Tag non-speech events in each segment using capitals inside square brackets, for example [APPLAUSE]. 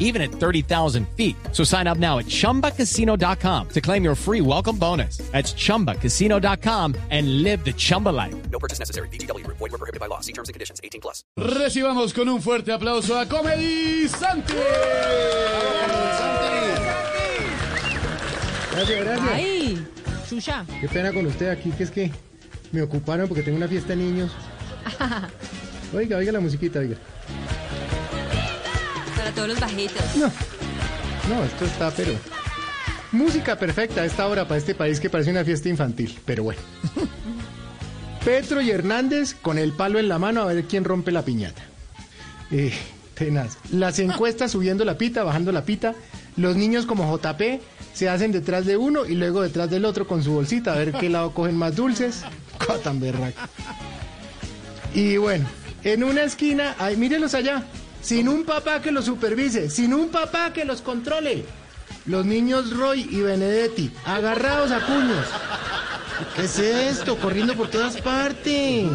even at 30,000 feet. So sign up now at chumbacasino.com to claim your free welcome bonus. That's chumbacasino.com and live the Chumba life. No purchase necessary. BGW. Void were prohibited by law. See terms and conditions. 18 plus. Recibamos con un fuerte aplauso a Comedy Santi. Gracias, gracias. Ay, Chucha. Qué pena con usted aquí, que es que me ocuparon porque tengo una fiesta de niños. [LAUGHS] Oiga, oiga la musiquita, oiga. Los bajitos. No, no, esto está, pero... Música perfecta a esta hora para este país que parece una fiesta infantil, pero bueno. [LAUGHS] Petro y Hernández con el palo en la mano a ver quién rompe la piñata. Eh, tenaz. Las encuestas subiendo la pita, bajando la pita. Los niños como JP se hacen detrás de uno y luego detrás del otro con su bolsita a ver qué lado cogen más dulces. [LAUGHS] Cosa tan berraca. Y bueno, en una esquina, ay, mírenlos allá, sin un papá que los supervise, sin un papá que los controle. Los niños Roy y Benedetti, agarrados a puños. ¿Qué es esto? Corriendo por todas partes.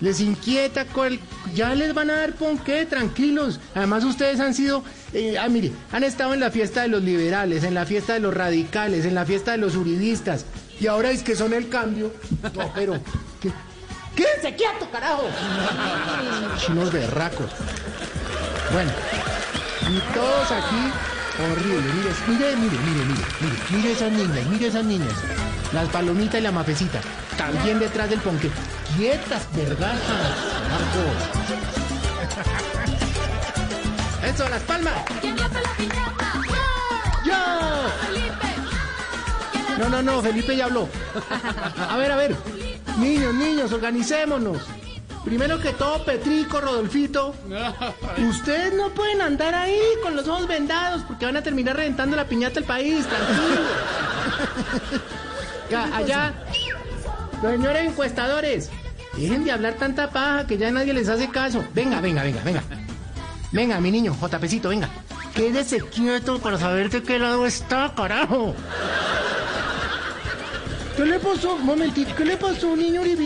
Les inquieta, cuál- ya les van a dar ponqué, tranquilos. Además ustedes han sido, eh, ah, mire, han estado en la fiesta de los liberales, en la fiesta de los radicales, en la fiesta de los uribistas. Y ahora es que son el cambio. No, pero, ¿qué? ¡Quédense quieto, carajo! Chinos berracos. Bueno, y todos aquí, horrible. Mire, mire, mire, mire, mire, mire, mire esas niñas, mire esas niñas. Las palomitas y la mafecita. También detrás del ponque. Quietas, ¿verdad? [LAUGHS] Eso, las palmas. ¡Yo! No, no, no, Felipe ya habló. A ver, a ver. Niños, niños, organicémonos. Primero que todo, Petrico, Rodolfito. [LAUGHS] Ustedes no pueden andar ahí con los ojos vendados porque van a terminar reventando la piñata del país, tranquilo. [LAUGHS] Ya, allá, los señores encuestadores, dejen de hablar tanta paja que ya nadie les hace caso. Venga, venga, venga, venga. Venga, mi niño, JPcito, venga. Quédese quieto para saber de qué lado está, carajo. ¿Qué le pasó? Momentito, ¿qué le pasó, niño Uribe?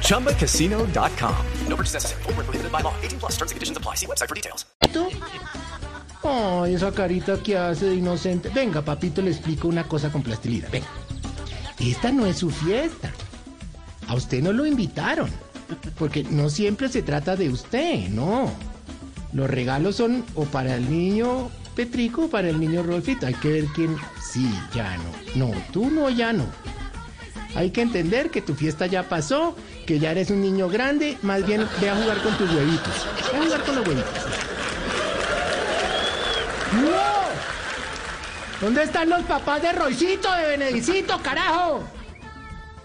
ChumbaCasino.com. No purchase necessary. Void were prohibited by law. 18 plus. Terms and conditions apply. See website for details. Ay, esa carita que hace de inocente. Venga, papito, le explico una cosa con plastilina. Venga. Esta no es su fiesta. A usted no lo invitaron. Porque no siempre se trata de usted, no. Los regalos son o para el niño Petrico o para el niño Rolfito. Hay que ver quién. Sí, ya no. No, tú no, ya no. Hay que entender que tu fiesta ya pasó, que ya eres un niño grande. Más bien, ve a jugar con tus huevitos. Ve a jugar con los huevitos. ¡No! ¿Dónde están los papás de Roycito, de Benedicito, carajo?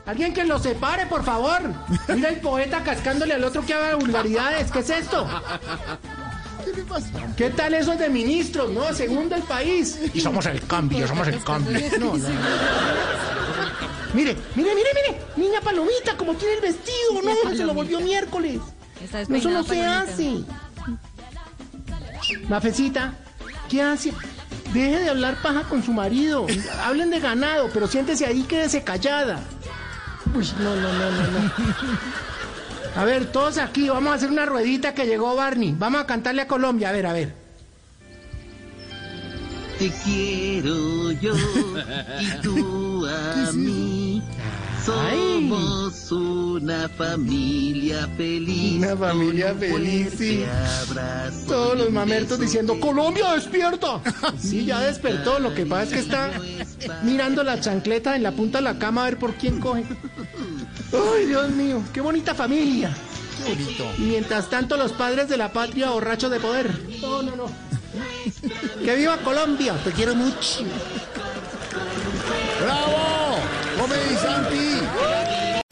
Alguien que los separe, por favor. Mira el poeta cascándole al otro que haga vulgaridades. ¿Qué es esto? ¿Qué tal esos de ministros? No, segundo el país. Y somos el cambio, somos el cambio. No, no, no. Mire, mire, mire, mire. Niña Palomita, como tiene el vestido. No, se lo volvió miércoles. Está eso no se hace. Mafecita, ¿qué hace? Deje de hablar paja con su marido. Hablen de ganado, pero siéntese ahí, quédese callada. Uy, no, no, no, no, no. A ver, todos aquí, vamos a hacer una ruedita que llegó Barney. Vamos a cantarle a Colombia, a ver, a ver. Te quiero yo [LAUGHS] y tú a. Somos una familia feliz. Una familia feliz, sí. fuerte abrazo Todos los mamertos diciendo, Colombia despierta. [LAUGHS] Sí, ya despertó. Lo que pasa es que está mirando la chancleta en la punta de la cama a ver por quién coge. Ay, Dios mío, qué bonita familia. Qué bonito. Y mientras tanto los padres de la patria borrachos de poder. No, no, no. Que viva Colombia, te quiero mucho.